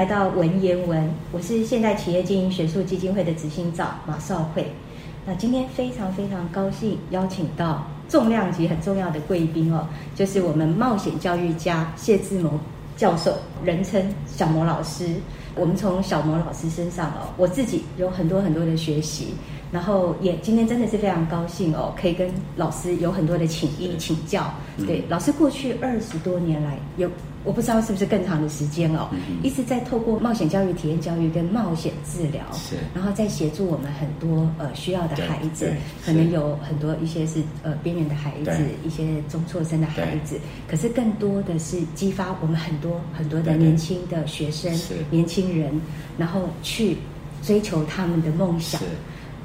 来到文言文，我是现代企业经营学术基金会的执行长马少慧。那今天非常非常高兴邀请到重量级很重要的贵宾哦，就是我们冒险教育家谢志谋教授，人称小魔老师。我们从小魔老师身上哦，我自己有很多很多的学习。然后也今天真的是非常高兴哦，可以跟老师有很多的请益请教。对，老师过去二十多年来，有我不知道是不是更长的时间哦，一直在透过冒险教育、体验教育跟冒险治疗，是，然后再协助我们很多呃需要的孩子，可能有很多一些是呃边缘的孩子，一些中辍生的孩子，可是更多的是激发我们很多很多的年轻的学生、年轻人，然后去追求他们的梦想。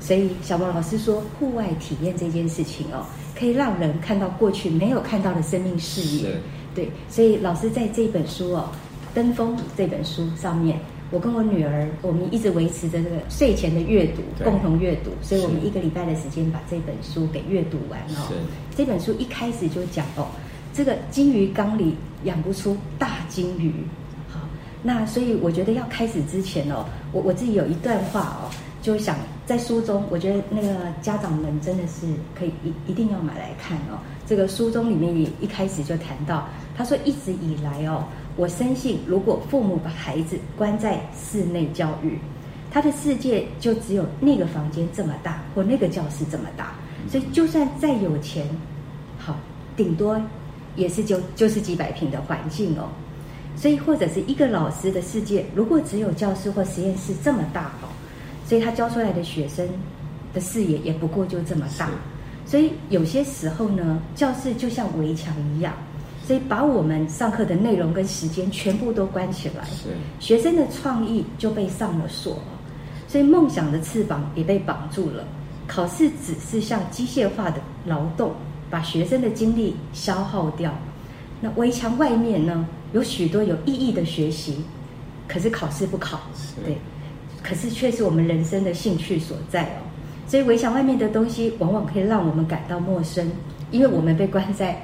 所以小毛老师说，户外体验这件事情哦，可以让人看到过去没有看到的生命视野。对，所以老师在这本书哦，《登峰》这本书上面，我跟我女儿，我们一直维持着这个睡前的阅读，共同阅读。所以我们一个礼拜的时间把这本书给阅读完哦。这本书一开始就讲哦，这个金鱼缸里养不出大金鱼。好，那所以我觉得要开始之前哦，我我自己有一段话哦。就想在书中，我觉得那个家长们真的是可以一一定要买来看哦。这个书中里面也一开始就谈到，他说一直以来哦，我深信如果父母把孩子关在室内教育，他的世界就只有那个房间这么大，或那个教室这么大。所以就算再有钱，好，顶多也是就就是几百平的环境哦。所以或者是一个老师的世界，如果只有教室或实验室这么大哦。所以他教出来的学生的视野也不过就这么大，所以有些时候呢，教室就像围墙一样，所以把我们上课的内容跟时间全部都关起来，学生的创意就被上了锁，所以梦想的翅膀也被绑住了。考试只是像机械化的劳动，把学生的精力消耗掉。那围墙外面呢，有许多有意义的学习，可是考试不考，对。可是却是我们人生的兴趣所在哦，所以围墙外面的东西往往可以让我们感到陌生，因为我们被关在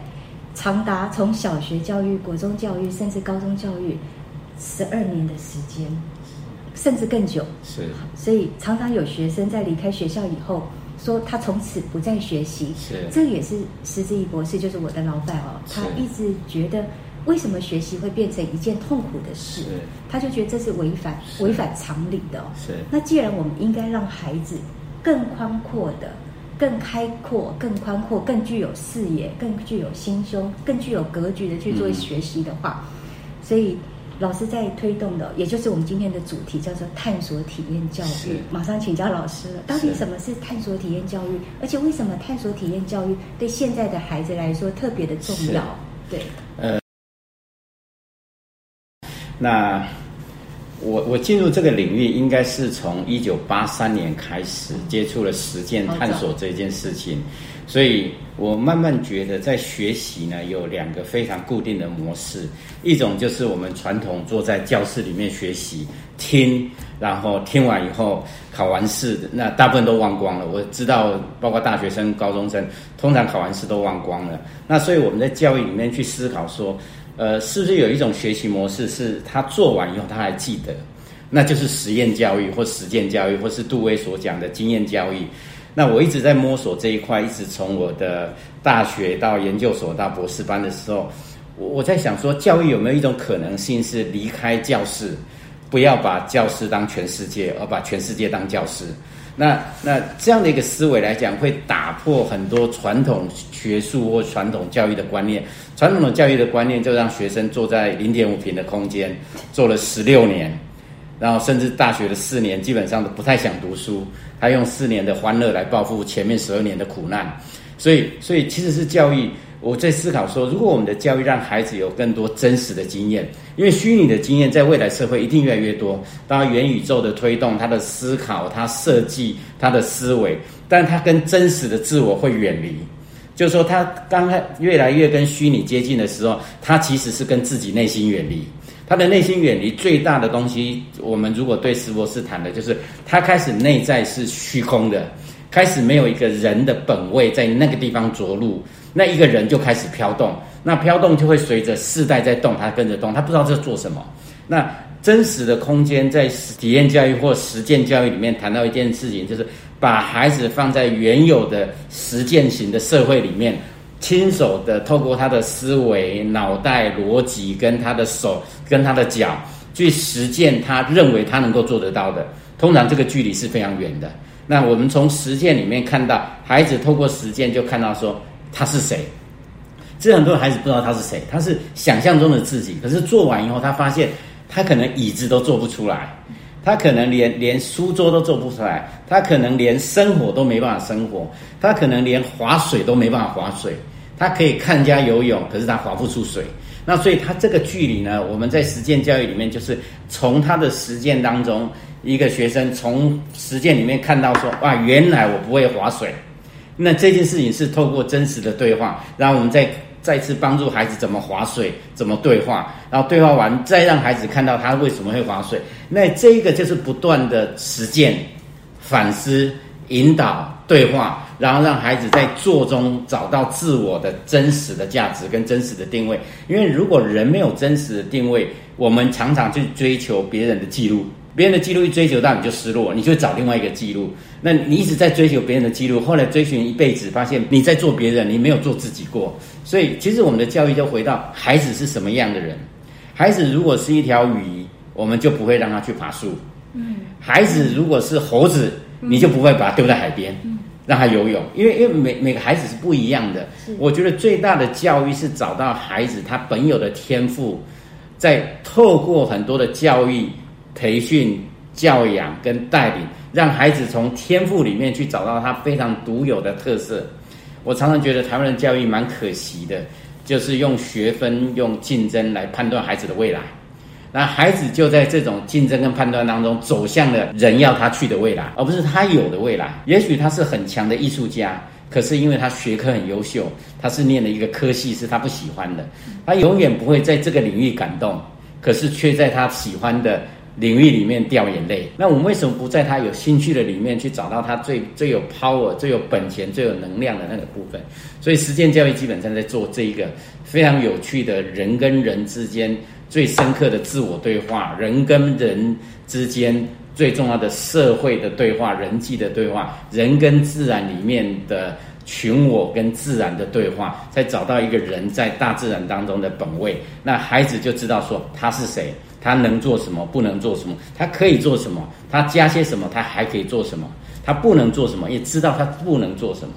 长达从小学教育、国中教育甚至高中教育十二年的时间，甚至更久。是，所以常常有学生在离开学校以后说他从此不再学习。是，这也是石之怡博士，就是我的老板哦，他一直觉得。为什么学习会变成一件痛苦的事？他就觉得这是违反违反常理的。是。那既然我们应该让孩子更宽阔的、更开阔、更宽阔、更具有视野、更具有心胸、更具有格局的去做学习的话，所以老师在推动的，也就是我们今天的主题，叫做探索体验教育。马上请教老师了，到底什么是探索体验教育？而且为什么探索体验教育对现在的孩子来说特别的重要？对。呃。那我我进入这个领域，应该是从一九八三年开始接触了实践探索这件事情，所以我慢慢觉得，在学习呢有两个非常固定的模式，一种就是我们传统坐在教室里面学习听，然后听完以后考完试，那大部分都忘光了。我知道，包括大学生、高中生，通常考完试都忘光了。那所以我们在教育里面去思考说。呃，是不是有一种学习模式，是他做完以后他还记得？那就是实验教育或实践教育，或是杜威所讲的经验教育。那我一直在摸索这一块，一直从我的大学到研究所到博士班的时候，我我在想说，教育有没有一种可能性是离开教室，不要把教室当全世界，而把全世界当教室？那那这样的一个思维来讲，会打破很多传统学术或传统教育的观念。传统的教育的观念就让学生坐在零点五平的空间，做了十六年，然后甚至大学的四年基本上都不太想读书，他用四年的欢乐来报复前面十二年的苦难。所以，所以其实是教育。我在思考说，如果我们的教育让孩子有更多真实的经验，因为虚拟的经验在未来社会一定越来越多。当然，元宇宙的推动，他的思考、他设计、他的思维，但他跟真实的自我会远离。就是说，他刚开越来越跟虚拟接近的时候，他其实是跟自己内心远离。他的内心远离最大的东西，我们如果对石博士谈的，就是他开始内在是虚空的，开始没有一个人的本位在那个地方着陆。那一个人就开始飘动，那飘动就会随着世代在动，他跟着动，他不知道这做什么。那真实的空间在体验教育或实践教育里面谈到一件事情，就是把孩子放在原有的实践型的社会里面，亲手的透过他的思维、脑袋、逻辑跟他的手跟他的脚去实践他认为他能够做得到的。通常这个距离是非常远的。那我们从实践里面看到，孩子透过实践就看到说他是谁。这很多孩子不知道他是谁，他是想象中的自己，可是做完以后，他发现。他可能椅子都做不出来，他可能连连书桌都做不出来，他可能连生活都没办法生活，他可能连划水都没办法划水。他可以看人家游泳，可是他划不出水。那所以他这个距离呢，我们在实践教育里面，就是从他的实践当中，一个学生从实践里面看到说，哇，原来我不会划水。那这件事情是透过真实的对话，然后我们再。再次帮助孩子怎么划水，怎么对话，然后对话完再让孩子看到他为什么会划水。那这个就是不断的实践、反思、引导、对话，然后让孩子在做中找到自我的真实的价值跟真实的定位。因为如果人没有真实的定位，我们常常去追求别人的记录。别人的记录一追求到你就失落，你就找另外一个记录。那你一直在追求别人的记录，后来追寻一辈子，发现你在做别人，你没有做自己过。所以，其实我们的教育就回到孩子是什么样的人。孩子如果是一条鱼，我们就不会让他去爬树。嗯。孩子如果是猴子，你就不会把它丢在海边，让他游泳。因为因为每每个孩子是不一样的。我觉得最大的教育是找到孩子他本有的天赋，在透过很多的教育。培训、教养跟带领，让孩子从天赋里面去找到他非常独有的特色。我常常觉得台湾的教育蛮可惜的，就是用学分、用竞争来判断孩子的未来。那孩子就在这种竞争跟判断当中，走向了人要他去的未来，而不是他有的未来。也许他是很强的艺术家，可是因为他学科很优秀，他是念了一个科系是他不喜欢的，他永远不会在这个领域感动，可是却在他喜欢的。领域里面掉眼泪，那我们为什么不在他有兴趣的里面去找到他最最有 power、最有本钱、最有能量的那个部分？所以实践教育基本上在做这一个非常有趣的人跟人之间最深刻的自我对话，人跟人之间最重要的社会的对话、人际的对话，人跟自然里面的群我跟自然的对话，才找到一个人在大自然当中的本位。那孩子就知道说他是谁。他能做什么？不能做什么？他可以做什么？他加些什么？他还可以做什么？他不能做什么？也知道他不能做什么。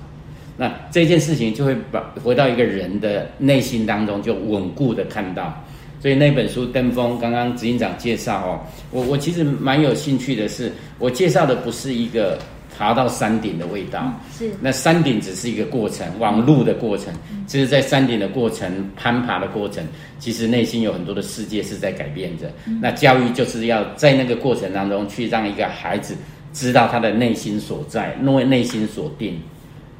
那这件事情就会把回到一个人的内心当中，就稳固的看到。所以那本书《登峰》，刚刚执行长介绍哦，我我其实蛮有兴趣的是，我介绍的不是一个。爬到山顶的味道是，那山顶只是一个过程，往路的过程。其实，在山顶的过程、攀爬的过程，其实内心有很多的世界是在改变着。那教育就是要在那个过程当中，去让一个孩子知道他的内心所在，因为内心所定。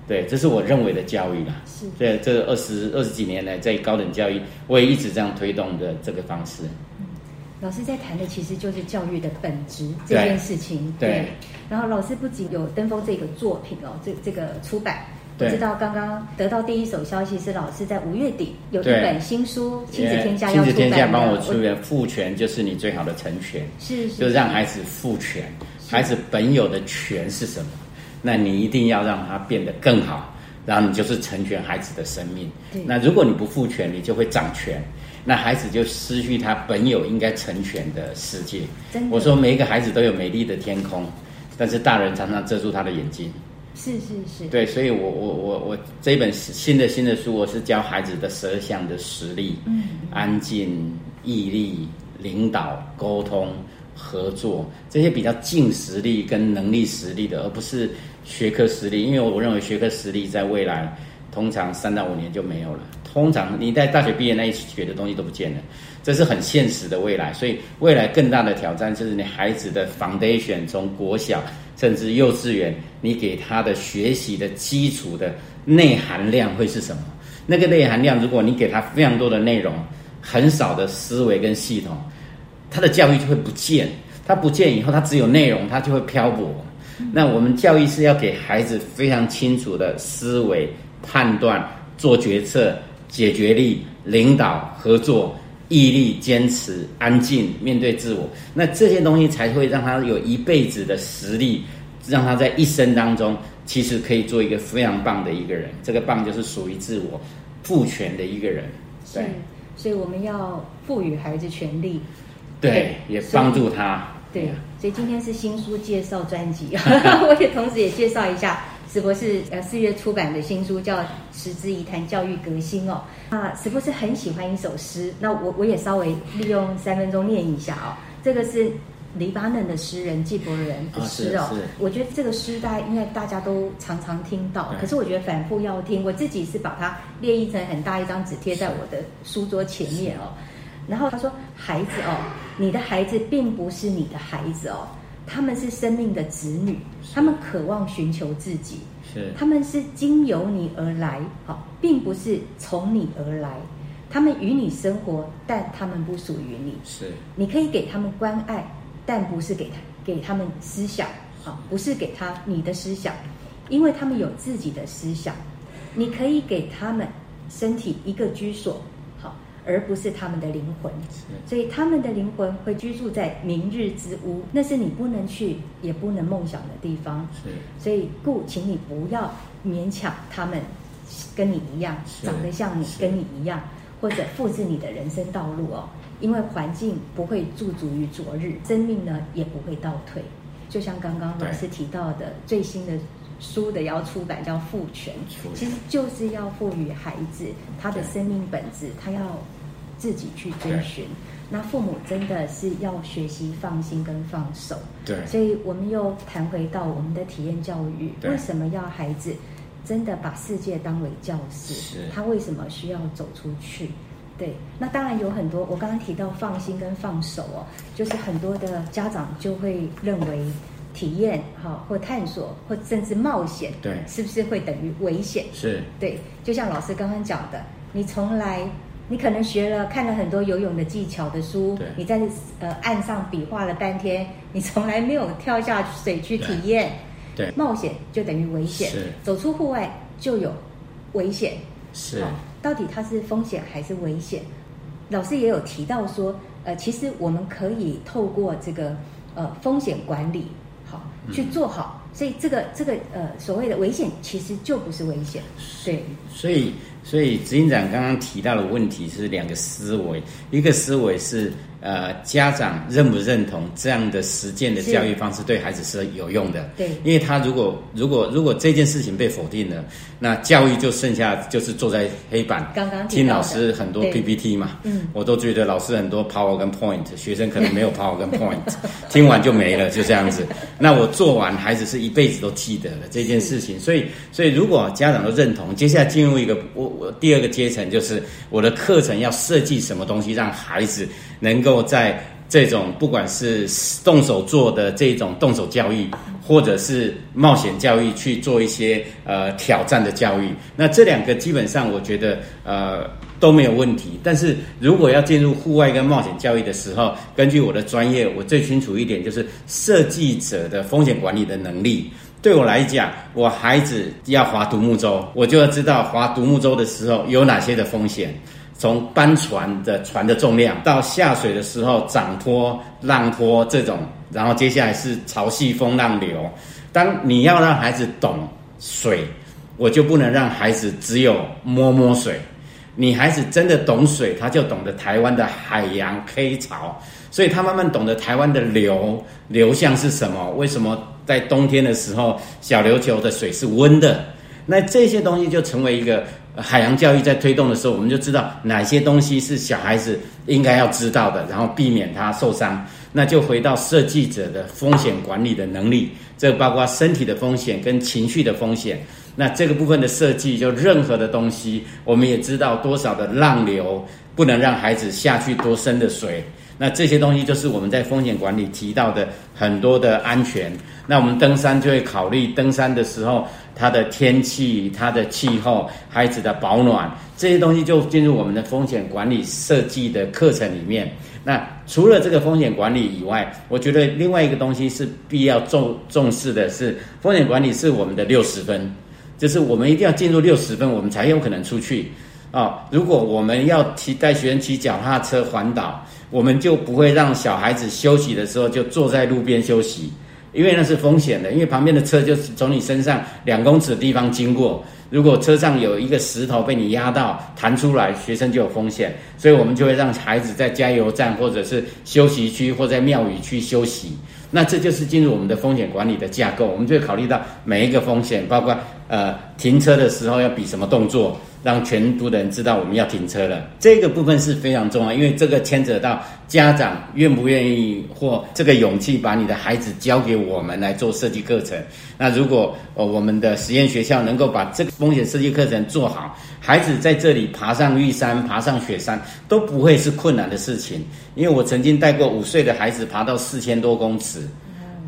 对，这是我认为的教育啦。是，对，这二十二十几年来，在高等教育，我也一直这样推动的这个方式。老师在谈的其实就是教育的本质这件事情。对。然后老师不仅有登峰这个作品哦，这这个出版，我知道刚刚得到第一手消息是老师在五月底有一本新书《亲子天下》要出版。亲子天下帮我出的父权就是你最好的成全，是是，就让孩子父权，孩子本有的权是什么？那你一定要让他变得更好，然后你就是成全孩子的生命。那如果你不父权，你就会掌权。那孩子就失去他本有应该成全的世界。我说每一个孩子都有美丽的天空，但是大人常常遮住他的眼睛。是是是。对，所以我我我我这一本新的新的书，我是教孩子的十二项的实力：嗯，安静、毅力、领导、沟通、合作，这些比较近实力跟能力实力的，而不是学科实力。因为我认为学科实力在未来通常三到五年就没有了。通常你在大学毕业那一学的东西都不见了，这是很现实的未来。所以未来更大的挑战就是你孩子的 foundation 从国小甚至幼稚园，你给他的学习的基础的内含量会是什么？那个内含量，如果你给他非常多的内容，很少的思维跟系统，他的教育就会不见。他不见以后，他只有内容，他就会漂泊。那我们教育是要给孩子非常清楚的思维、判断、做决策。解决力、领导、合作，毅力、坚持、安静面对自我，那这些东西才会让他有一辈子的实力，让他在一生当中其实可以做一个非常棒的一个人。这个棒就是属于自我赋权的一个人。对，所以我们要赋予孩子权利，对，也帮助他。对，所以今天是新书介绍专辑，我也同时也介绍一下。史博士呃四月出版的新书叫《持之以谈教育革新》哦，啊，史博士很喜欢一首诗，那我我也稍微利用三分钟念一下哦。这个是黎巴嫩的诗人纪伯伦的诗哦，我觉得这个诗大家应该大家都常常听到，可是我觉得反复要听。我自己是把它列一成很大一张纸贴在我的书桌前面哦。然后他说：“孩子哦，你的孩子并不是你的孩子哦。”他们是生命的子女，他们渴望寻求自己，是他们是经由你而来，好，并不是从你而来。他们与你生活，但他们不属于你。是，你可以给他们关爱，但不是给他给他们思想，好，不是给他你的思想，因为他们有自己的思想。你可以给他们身体一个居所。而不是他们的灵魂，所以他们的灵魂会居住在明日之屋，那是你不能去也不能梦想的地方。所以故，请你不要勉强他们跟你一样，长得像你，跟你一样，或者复制你的人生道路哦。因为环境不会驻足于昨日，生命呢也不会倒退。就像刚刚老师提到的，最新的书的要出版叫《赋权》，其实就是要赋予孩子他的生命本质，他要。自己去追寻，那父母真的是要学习放心跟放手。对，所以我们又谈回到我们的体验教育，为什么要孩子真的把世界当为教室？他为什么需要走出去？对，那当然有很多。我刚刚提到放心跟放手哦，就是很多的家长就会认为体验哈或探索或甚至冒险，对，是不是会等于危险？是。对，就像老师刚刚讲的，你从来。你可能学了看了很多游泳的技巧的书，你在呃岸上比划了半天，你从来没有跳下水去体验，对，冒险就等于危险，走出户外就有危险，是，到底它是风险还是危险？老师也有提到说，呃，其实我们可以透过这个呃风险管理，好去做好，所以这个这个呃所谓的危险其实就不是危险，对，所以。所以执行长刚刚提到的问题是两个思维，一个思维是。呃，家长认不认同这样的实践的教育方式对孩子是有用的？对，因为他如果如果如果这件事情被否定了，那教育就剩下就是坐在黑板，刚刚听老师很多 PPT 嘛，嗯，我都觉得老师很多 Power 跟 Point，学生可能没有 Power 跟 Point，听完就没了，就这样子。那我做完，孩子是一辈子都记得了这件事情。所以，所以如果家长都认同，接下来进入一个我我第二个阶层，就是我的课程要设计什么东西，让孩子。能够在这种不管是动手做的这种动手教育，或者是冒险教育去做一些呃挑战的教育，那这两个基本上我觉得呃都没有问题。但是如果要进入户外跟冒险教育的时候，根据我的专业，我最清楚一点就是设计者的风险管理的能力。对我来讲，我孩子要划独木舟，我就要知道划独木舟的时候有哪些的风险。从搬船的船的重量到下水的时候涨坡、浪坡这种，然后接下来是潮汐、风浪流。当你要让孩子懂水，我就不能让孩子只有摸摸水。你孩子真的懂水，他就懂得台湾的海洋 K 潮，所以他慢慢懂得台湾的流流向是什么。为什么在冬天的时候小琉球的水是温的？那这些东西就成为一个。海洋教育在推动的时候，我们就知道哪些东西是小孩子应该要知道的，然后避免他受伤。那就回到设计者的风险管理的能力，这包括身体的风险跟情绪的风险。那这个部分的设计，就任何的东西，我们也知道多少的浪流不能让孩子下去多深的水。那这些东西就是我们在风险管理提到的很多的安全。那我们登山就会考虑登山的时候。它的天气、它的气候、孩子的保暖这些东西就进入我们的风险管理设计的课程里面。那除了这个风险管理以外，我觉得另外一个东西是必要重重视的是风险管理是我们的六十分，就是我们一定要进入六十分，我们才有可能出去。哦，如果我们要骑带学生骑脚踏车环岛，我们就不会让小孩子休息的时候就坐在路边休息，因为那是风险的，因为旁边的车就是从你身上两公尺的地方经过。如果车上有一个石头被你压到弹出来，学生就有风险，所以我们就会让孩子在加油站或者是休息区或在庙宇区休息。那这就是进入我们的风险管理的架构，我们就会考虑到每一个风险，包括呃停车的时候要比什么动作。让全部的人知道我们要停车了，这个部分是非常重要，因为这个牵扯到家长愿不愿意或这个勇气把你的孩子交给我们来做设计课程。那如果呃我们的实验学校能够把这个风险设计课程做好，孩子在这里爬上玉山、爬上雪山都不会是困难的事情。因为我曾经带过五岁的孩子爬到四千多公尺。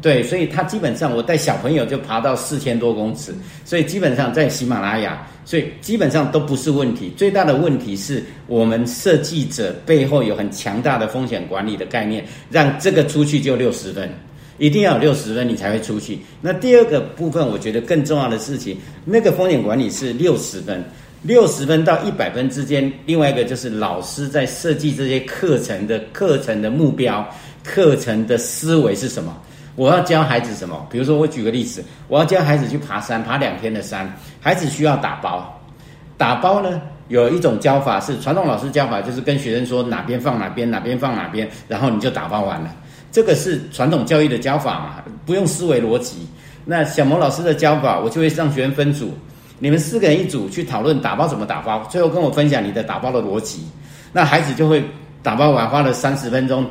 对，所以他基本上我带小朋友就爬到四千多公尺，所以基本上在喜马拉雅，所以基本上都不是问题。最大的问题是我们设计者背后有很强大的风险管理的概念，让这个出去就六十分，一定要有六十分你才会出去。那第二个部分，我觉得更重要的事情，那个风险管理是六十分，六十分到一百分之间。另外一个就是老师在设计这些课程的课程的目标、课程的思维是什么。我要教孩子什么？比如说，我举个例子，我要教孩子去爬山，爬两天的山，孩子需要打包。打包呢，有一种教法是传统老师教法，就是跟学生说哪边放哪边，哪边放哪边，然后你就打包完了。这个是传统教育的教法嘛，不用思维逻辑。那小萌老师的教法，我就会让学生分组，你们四个人一组去讨论打包怎么打包，最后跟我分享你的打包的逻辑。那孩子就会打包完，花了三十分钟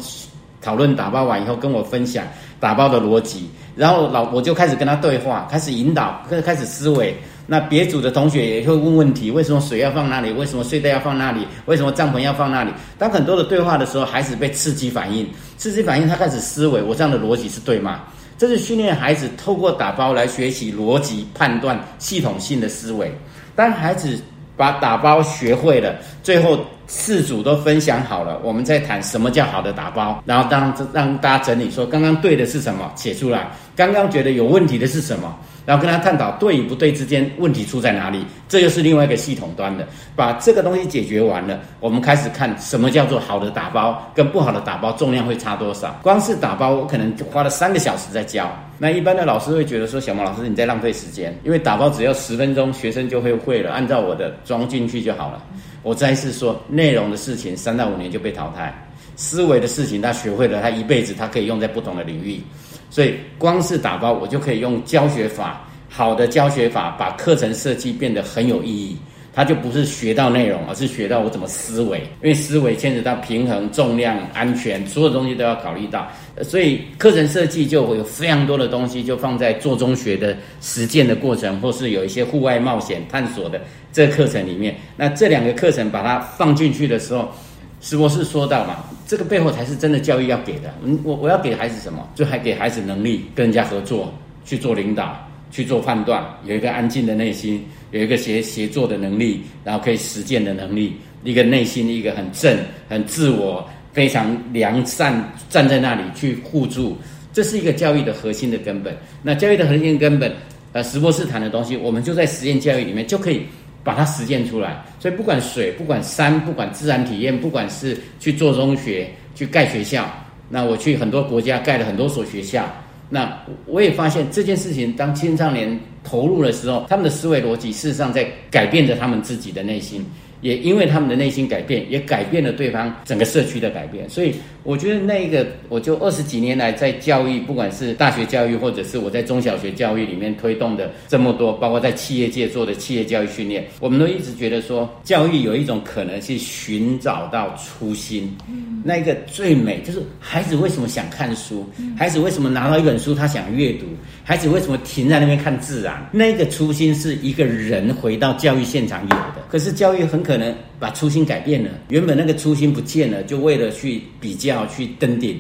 讨论打包完以后跟我分享。打包的逻辑，然后老我就开始跟他对话，开始引导，开开始思维。那别组的同学也会问问题：为什么水要放那里？为什么睡袋要放那里？为什么帐篷要放那里？当很多的对话的时候，孩子被刺激反应，刺激反应，他开始思维：我这样的逻辑是对吗？这是训练孩子透过打包来学习逻辑判断、系统性的思维。当孩子把打包学会了，最后。四组都分享好了，我们再谈什么叫好的打包，然后当让大家整理说刚刚对的是什么，写出来，刚刚觉得有问题的是什么，然后跟他探讨对与不对之间问题出在哪里，这又是另外一个系统端的，把这个东西解决完了，我们开始看什么叫做好的打包跟不好的打包重量会差多少。光是打包我可能花了三个小时在教，那一般的老师会觉得说小毛老师你在浪费时间，因为打包只要十分钟，学生就会会了，按照我的装进去就好了。我再次说，内容的事情三到五年就被淘汰，思维的事情他学会了，他一辈子他可以用在不同的领域。所以光是打包，我就可以用教学法，好的教学法，把课程设计变得很有意义。它就不是学到内容，而是学到我怎么思维，因为思维牵扯到平衡、重量、安全，所有东西都要考虑到。所以课程设计就会有非常多的东西，就放在做中学的实践的过程，或是有一些户外冒险探索的这课程里面。那这两个课程把它放进去的时候，石博士说到嘛？这个背后才是真的教育要给的。嗯，我我要给孩子什么？就还给孩子能力，跟人家合作，去做领导。去做判断，有一个安静的内心，有一个协协作的能力，然后可以实践的能力，一个内心一个很正、很自我、非常良善，站在那里去互助，这是一个教育的核心的根本。那教育的核心根本，呃，石博士谈的东西，我们就在实验教育里面就可以把它实践出来。所以不管水，不管山，不管自然体验，不管是去做中学、去盖学校，那我去很多国家盖了很多所学校。那我也发现这件事情，当青少年投入的时候，他们的思维逻辑事实上在改变着他们自己的内心。也因为他们的内心改变，也改变了对方整个社区的改变，所以我觉得那一个，我就二十几年来在教育，不管是大学教育，或者是我在中小学教育里面推动的这么多，包括在企业界做的企业教育训练，我们都一直觉得说，教育有一种可能是寻找到初心，嗯。那个最美就是孩子为什么想看书，孩子为什么拿到一本书他想阅读，孩子为什么停在那边看自然，那个初心是一个人回到教育现场有的，可是教育很。可可能把初心改变了，原本那个初心不见了，就为了去比较、去登顶，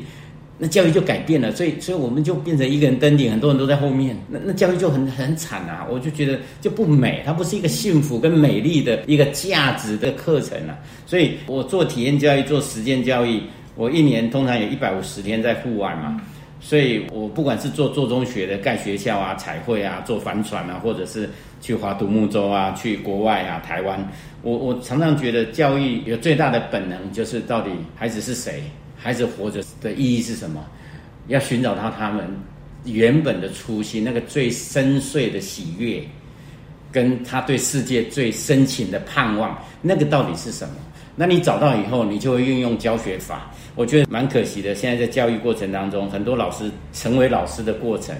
那教育就改变了。所以，所以我们就变成一个人登顶，很多人都在后面，那那教育就很很惨啊！我就觉得就不美，它不是一个幸福跟美丽的一个价值的课程啊。所以我做体验教育、做实践教育，我一年通常有一百五十天在户外嘛。所以我不管是做做中学的盖学校啊、彩绘啊、做帆船啊，或者是去划独木舟啊，去国外啊，台湾。我我常常觉得教育有最大的本能，就是到底孩子是谁，孩子活着的意义是什么？要寻找到他们原本的初心，那个最深邃的喜悦，跟他对世界最深情的盼望，那个到底是什么？那你找到以后，你就会运用教学法。我觉得蛮可惜的，现在在教育过程当中，很多老师成为老师的过程，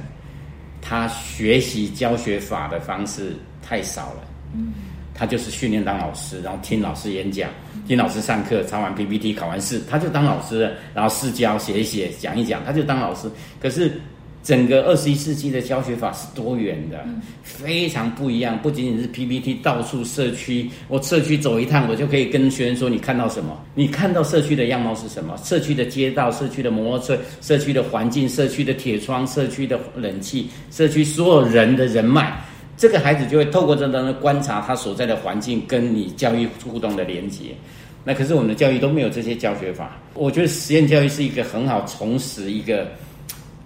他学习教学法的方式太少了。嗯，他就是训练当老师，然后听老师演讲，听老师上课，抄完 PPT，考完试，他就当老师了。然后试教写一写，讲一讲，他就当老师。可是。整个二十一世纪的教学法是多元的，非常不一样。不仅仅是 PPT，到处社区，我社区走一趟，我就可以跟学生说：你看到什么？你看到社区的样貌是什么？社区的街道、社区的摩托车、社区的环境、社区的铁窗、社区的冷气、社区所有人的人脉，这个孩子就会透过这当中观察他所在的环境，跟你教育互动的连接。那可是我们的教育都没有这些教学法。我觉得实验教育是一个很好重拾一个。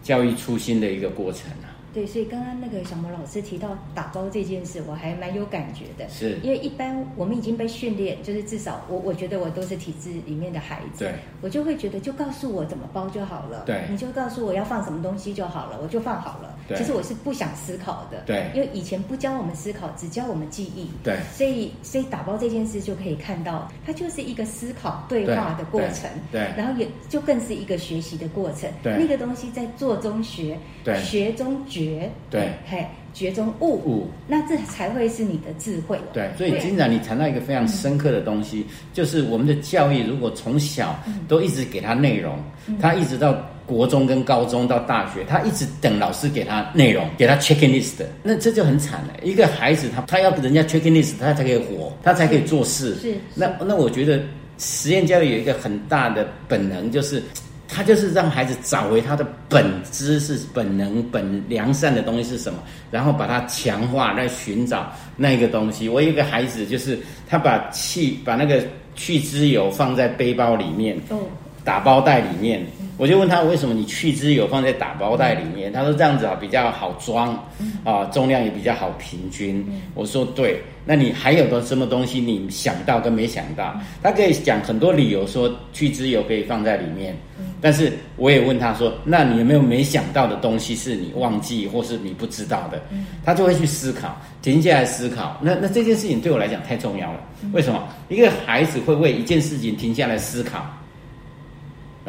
教育初心的一个过程啊。对，所以刚刚那个小魔老师提到打包这件事，我还蛮有感觉的。是，因为一般我们已经被训练，就是至少我我觉得我都是体制里面的孩子，对，我就会觉得就告诉我怎么包就好了，对，你就告诉我要放什么东西就好了，我就放好了。对，其实我是不想思考的，对，因为以前不教我们思考，只教我们记忆，对，所以所以打包这件事就可以看到，它就是一个思考对话的过程，对，然后也就更是一个学习的过程，对，那个东西在做中学，对，学中觉，对。嘿，觉中悟悟，那这才会是你的智慧。对，所以金长，你谈到一个非常深刻的东西，就是我们的教育如果从小都一直给他内容，他一直到国中跟高中到大学，他一直等老师给他内容，给他 checking list，那这就很惨了。一个孩子，他他要人家 checking list，他才可以活，他才可以做事。是，那那我觉得实验教育有一个很大的本能，就是。他就是让孩子找回他的本知是本能、本良善的东西是什么，然后把它强化，来寻找那个东西。我有一个孩子，就是他把气把那个去脂油放在背包里面，打包袋里面。我就问他为什么你去脂油放在打包袋里面？他说这样子啊比较好装，啊重量也比较好平均。我说对，那你还有个什么东西你想到跟没想到？他可以讲很多理由说去脂油可以放在里面，但是我也问他说，那你有没有没想到的东西是你忘记或是你不知道的？他就会去思考，停下来思考。那那这件事情对我来讲太重要了。为什么一个孩子会为一件事情停下来思考？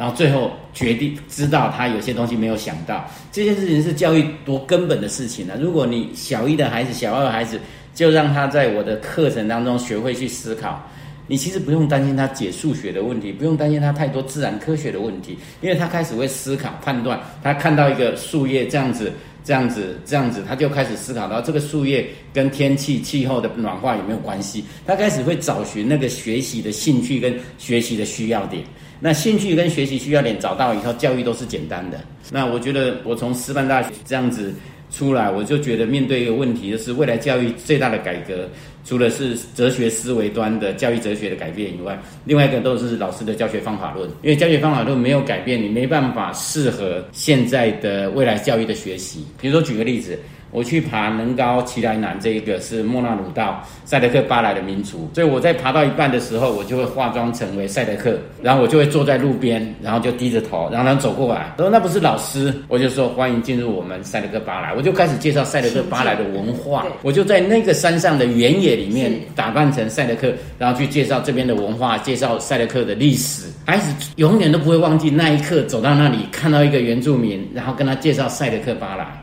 然后最后决定知道他有些东西没有想到，这件事情是教育多根本的事情呢。如果你小一的孩子、小二的孩子就让他在我的课程当中学会去思考，你其实不用担心他解数学的问题，不用担心他太多自然科学的问题，因为他开始会思考判断。他看到一个树叶这样子、这样子、这样子，他就开始思考到这个树叶跟天气、气候的暖化有没有关系。他开始会找寻那个学习的兴趣跟学习的需要点。那兴趣跟学习需要点找到以后，教育都是简单的。那我觉得我从师范大学这样子出来，我就觉得面对一个问题，就是未来教育最大的改革，除了是哲学思维端的教育哲学的改变以外，另外一个都是老师的教学方法论。因为教学方法论没有改变，你没办法适合现在的未来教育的学习。比如说举个例子。我去爬能高奇莱南，这一个是莫纳鲁道赛德克巴莱的民族，所以我在爬到一半的时候，我就会化妆成为赛德克，然后我就会坐在路边，然后就低着头，然后他走过来，他说那不是老师，我就说欢迎进入我们赛德克巴莱，我就开始介绍赛德克巴莱的文化，我就在那个山上的原野里面打扮成赛德克，然后去介绍这边的文化，介绍赛德克的历史，孩子永远都不会忘记那一刻走到那里看到一个原住民，然后跟他介绍赛德克巴莱。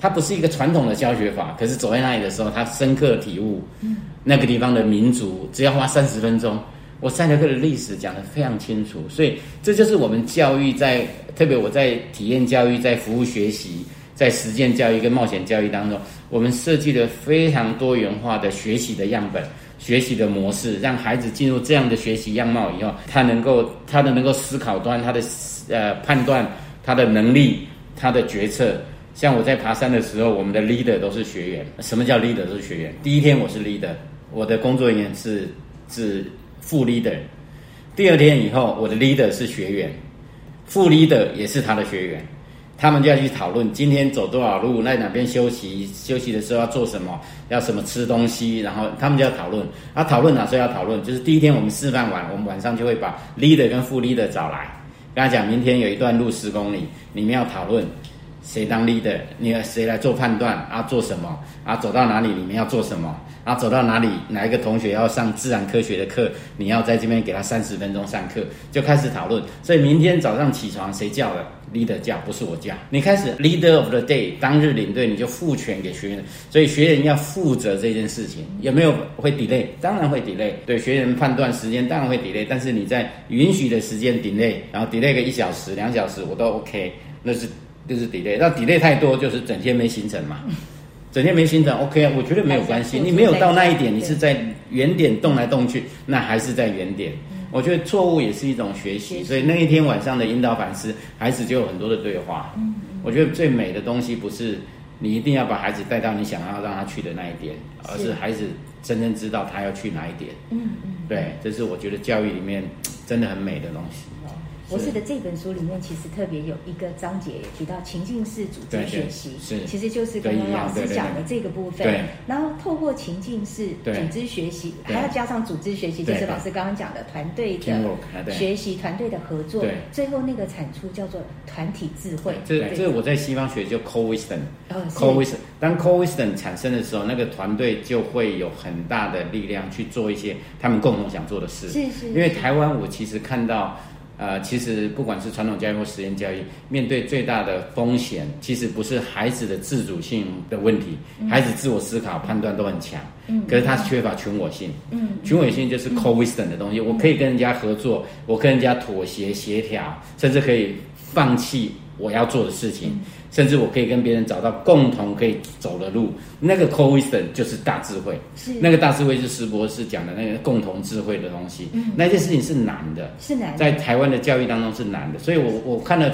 它不是一个传统的教学法，可是走在那里的时候，他深刻体悟那个地方的民族。只要花三十分钟，我赛德克的历史讲得非常清楚。所以这就是我们教育在，特别我在体验教育、在服务学习、在实践教育跟冒险教育当中，我们设计了非常多元化的学习的样本、学习的模式，让孩子进入这样的学习样貌以后，他能够他的能够思考端、他的呃判断、他的能力、他的决策。像我在爬山的时候，我们的 leader 都是学员。什么叫 leader 都是学员？第一天我是 leader，我的工作人员是是副 leader。第二天以后，我的 leader 是学员，副 leader 也是他的学员。他们就要去讨论今天走多少路，在哪边休息，休息的时候要做什么，要什么吃东西，然后他们就要讨论。啊，讨论哪时候要讨论？就是第一天我们示范完，我们晚上就会把 leader 跟副 leader 找来，跟他讲，明天有一段路十公里，你们要讨论谁当 leader，你谁来做判断啊？做什么啊？走到哪里你们要做什么？啊，走到哪里哪一个同学要上自然科学的课，你要在这边给他三十分钟上课，就开始讨论。所以明天早上起床谁叫的？leader 叫不是我叫，你开始 leader of the day 当日领队，你就赋权给学员，所以学员要负责这件事情，有没有会 delay？当然会 delay，对学员判断时间当然会 delay，但是你在允许的时间 delay，然后 delay 个一小时、两小时我都 OK，那是就是 delay，那 delay 太多就是整天没行程嘛，整天没行程 OK 啊，我觉得没有关系，你没有到那一点，你是在原点动来动去，那还是在原点。我觉得错误也是一种学习，所以那一天晚上的引导反思，孩子就有很多的对话。嗯，我觉得最美的东西不是你一定要把孩子带到你想要让他去的那一点，而是孩子真正知道他要去哪一点。嗯嗯，对，这是我觉得教育里面真的很美的东西。博士的这本书里面，其实特别有一个章节提到情境式组织学习，是，其实就是刚刚老师讲的这个部分。对。然后透过情境式组织学习，还要加上组织学习，就是老师刚刚讲的团队的学习、团队的合作，最后那个产出叫做团体智慧。这这我在西方学就 co-wisdom，co-wisdom。当 co-wisdom 产生的时候，那个团队就会有很大的力量去做一些他们共同想做的事。是是。因为台湾，我其实看到。呃，其实不管是传统教育或实验教育，面对最大的风险，其实不是孩子的自主性的问题，孩子自我思考、判断都很强，嗯，可是他缺乏群我性，嗯，群我性就是 co-wisdom 的东西，我可以跟人家合作，我跟人家妥协协调，甚至可以放弃我要做的事情。甚至我可以跟别人找到共同可以走的路，那个 co-wisdom 就是大智慧。是那个大智慧是石博士讲的那个共同智慧的东西。嗯，那件事情是难的，是难，在台湾的教育当中是难的。所以我我看了。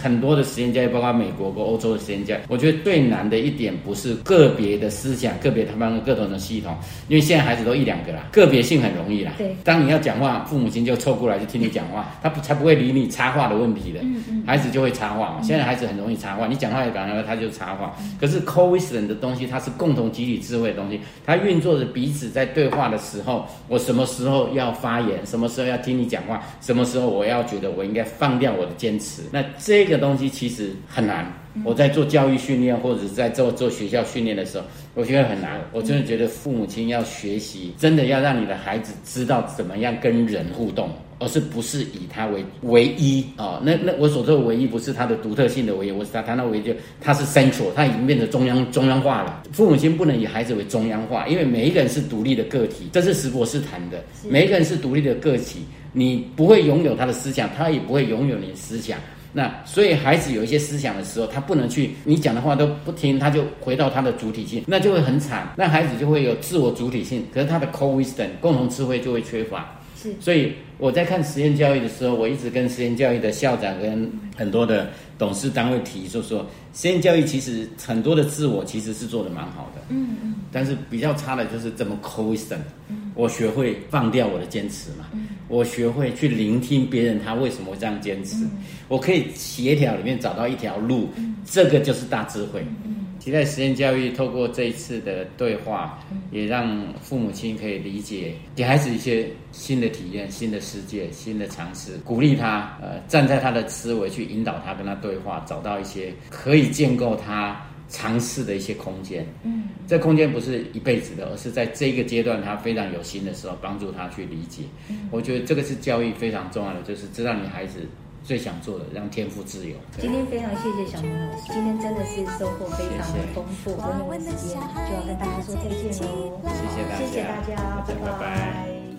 很多的实验教育，包括美国和欧洲的实验教育，我觉得最难的一点不是个别的思想、个别他们各种的系统，因为现在孩子都一两个啦，个别性很容易啦。对，当你要讲话，父母亲就凑过来就听你讲话，他不才不会理你插话的问题的。嗯嗯，孩子就会插话。现在孩子很容易插话，你讲话也讲完他就插话。可是 covision 的东西，它是共同集体智慧的东西，它运作着彼此在对话的时候，我什么时候要发言，什么时候要听你讲话，什么时候我要觉得我应该放掉我的坚持，那这个东西。其实很难。我在做教育训练或者是在做做学校训练的时候，我觉得很难。我真的觉得父母亲要学习，真的要让你的孩子知道怎么样跟人互动，而是不是以他为唯一啊？那那我所说的唯一，不是他的独特性的唯一，我是他谈到唯一，就他是 central，他已经变成中央中央化了。父母亲不能以孩子为中央化，因为每一个人是独立的个体，这是石博士谈的。每一个人是独立的个体，你不会拥有他的思想，他也不会拥有你的思想。那所以孩子有一些思想的时候，他不能去你讲的话都不听，他就回到他的主体性，那就会很惨。那孩子就会有自我主体性，可是他的 co-wisdom 共同智慧就会缺乏。是，所以我在看实验教育的时候，我一直跟实验教育的校长跟很多的董事单位提，就说实验教育其实很多的自我其实是做的蛮好的。嗯嗯。但是比较差的就是怎么。嗯。我学会放掉我的坚持嘛。嗯。我学会去聆听别人，他为什么会这样坚持？我可以协调里面找到一条路，这个就是大智慧。期待实验教育透过这一次的对话，也让父母亲可以理解，给孩子一些新的体验、新的世界、新的尝试，鼓励他，呃，站在他的思维去引导他，跟他对话，找到一些可以建构他。尝试的一些空间，嗯，这空间不是一辈子的，而是在这个阶段他非常有心的时候，帮助他去理解。嗯，我觉得这个是教育非常重要的，就是知道你孩子最想做的，让天赋自由。今天非常谢谢小明老师，今天真的是收获非常的丰富。我们时间就要跟大家说再见喽，谢谢大家，谢谢大家，拜拜。